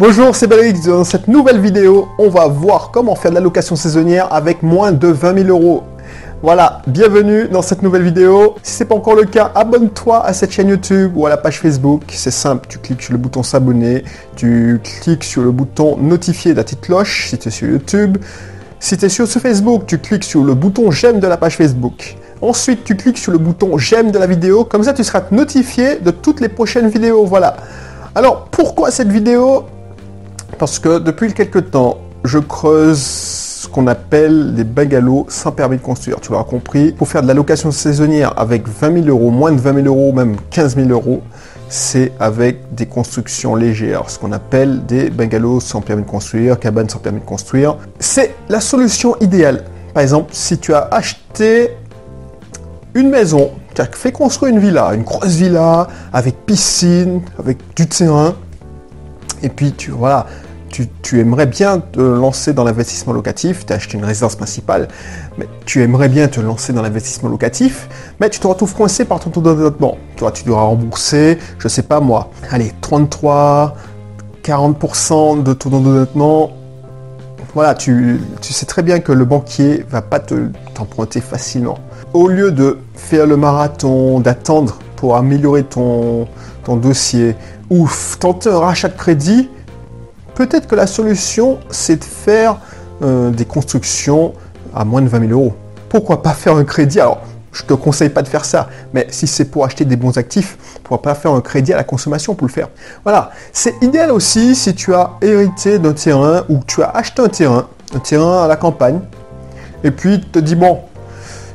Bonjour, c'est Belrix. Dans cette nouvelle vidéo, on va voir comment faire de la location saisonnière avec moins de 20 000 euros. Voilà, bienvenue dans cette nouvelle vidéo. Si ce n'est pas encore le cas, abonne-toi à cette chaîne YouTube ou à la page Facebook. C'est simple, tu cliques sur le bouton s'abonner, tu cliques sur le bouton notifier de la petite cloche si tu es sur YouTube. Si tu es sur Facebook, tu cliques sur le bouton j'aime de la page Facebook. Ensuite, tu cliques sur le bouton j'aime de la vidéo. Comme ça, tu seras notifié de toutes les prochaines vidéos. Voilà. Alors, pourquoi cette vidéo? Parce que depuis quelques temps, je creuse ce qu'on appelle des bungalows sans permis de construire. Tu l'auras compris. Pour faire de la location saisonnière avec 20 000 euros, moins de 20 000 euros, même 15 000 euros, c'est avec des constructions légères, ce qu'on appelle des bungalows sans permis de construire, cabanes sans permis de construire. C'est la solution idéale. Par exemple, si tu as acheté une maison, tu as fait construire une villa, une grosse villa avec piscine, avec du terrain, et puis tu voilà, tu, aimerais bien te lancer dans l'investissement locatif, tu as acheté une résidence principale, mais tu aimerais bien te lancer dans l'investissement locatif, mais tu te retrouves coincé par ton taux d'endettement. Tu, tu dois rembourser, je sais pas moi, allez, 33, 40% de taux d'endettement. Voilà, tu, sais très bien que le banquier va pas te t'emprunter facilement. Au lieu de faire le marathon, d'attendre améliorer ton, ton dossier, ou tenter un rachat de crédit, Peut-être que la solution, c'est de faire euh, des constructions à moins de 20 000 euros. Pourquoi pas faire un crédit? Alors, je te conseille pas de faire ça, mais si c'est pour acheter des bons actifs, pourquoi pas faire un crédit à la consommation pour le faire? Voilà, c'est idéal aussi si tu as hérité d'un terrain ou tu as acheté un terrain, un terrain à la campagne, et puis te dis, bon,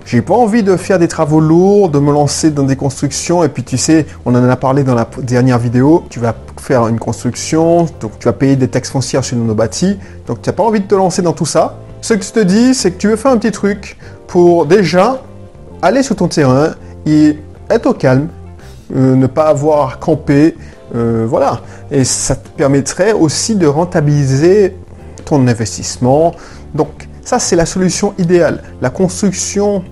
j'ai pas envie de faire des travaux lourds, de me lancer dans des constructions. Et puis tu sais, on en a parlé dans la dernière vidéo. Tu vas faire une construction, donc tu vas payer des taxes foncières sur nos bâtis. Donc tu n'as pas envie de te lancer dans tout ça. Ce que je te dis, c'est que tu veux faire un petit truc pour déjà aller sur ton terrain et être au calme, euh, ne pas avoir campé, euh, voilà. Et ça te permettrait aussi de rentabiliser ton investissement. Donc ça, c'est la solution idéale. La construction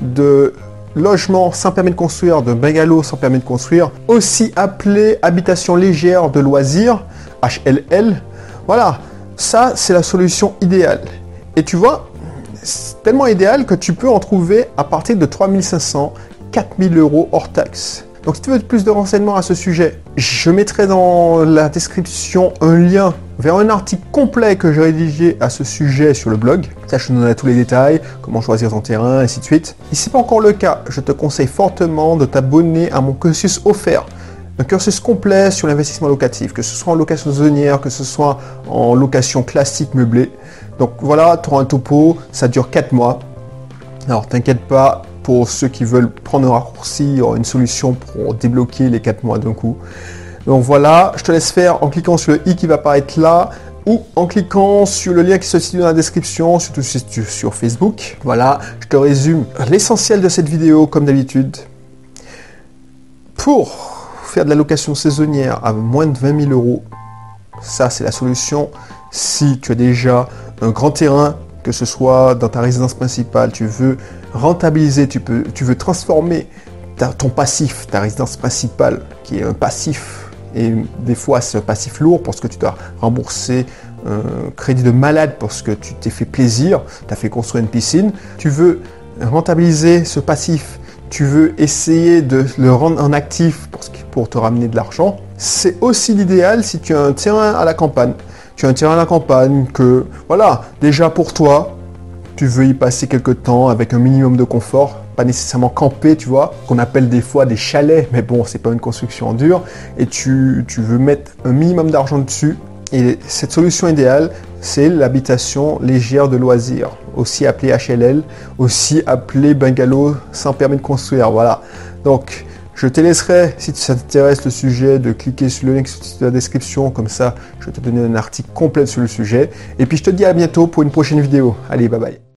de logement sans permis de construire, de bungalow sans permis de construire, aussi appelé habitation légère de loisirs, HLL. Voilà, ça c'est la solution idéale. Et tu vois, c'est tellement idéal que tu peux en trouver à partir de 3500, 4000 euros hors taxe. Donc si tu veux plus de renseignements à ce sujet, je mettrai dans la description un lien vers un article complet que j'ai rédigé à ce sujet sur le blog. Ça, je donne tous les détails, comment choisir ton terrain, ainsi de suite. Et si ce n'est pas encore le cas, je te conseille fortement de t'abonner à mon cursus offert. Un cursus complet sur l'investissement locatif, que ce soit en location saisonnière, que ce soit en location classique meublée. Donc voilà, tu auras un topo, ça dure 4 mois. Alors t'inquiète pas, pour ceux qui veulent prendre un raccourci, une solution pour débloquer les 4 mois d'un coup. Donc voilà, je te laisse faire en cliquant sur le i qui va apparaître là ou en cliquant sur le lien qui se situe dans la description, surtout si tu sur Facebook. Voilà, je te résume l'essentiel de cette vidéo comme d'habitude. Pour faire de la location saisonnière à moins de 20 000 euros, ça c'est la solution. Si tu as déjà un grand terrain, que ce soit dans ta résidence principale, tu veux rentabiliser, tu, peux, tu veux transformer ton passif, ta résidence principale, qui est un passif et des fois, c'est un passif lourd parce que tu dois rembourser un crédit de malade parce que tu t'es fait plaisir, tu as fait construire une piscine. Tu veux rentabiliser ce passif, tu veux essayer de le rendre en actif pour, te ramener de l'argent. C'est aussi l'idéal si tu as un terrain à la campagne. Tu as un terrain à la campagne que, voilà, déjà pour toi, tu veux y passer quelques temps avec un minimum de confort pas nécessairement camper, tu vois, qu'on appelle des fois des chalets, mais bon, c'est pas une construction dure, et tu, tu veux mettre un minimum d'argent dessus. Et cette solution idéale, c'est l'habitation légère de loisirs, aussi appelée HLL, aussi appelée bungalow sans permis de construire. Voilà. Donc, je te laisserai, si ça t'intéresse le sujet, de cliquer sur le lien qui la description. Comme ça, je vais te donner un article complet sur le sujet. Et puis, je te dis à bientôt pour une prochaine vidéo. Allez, bye bye.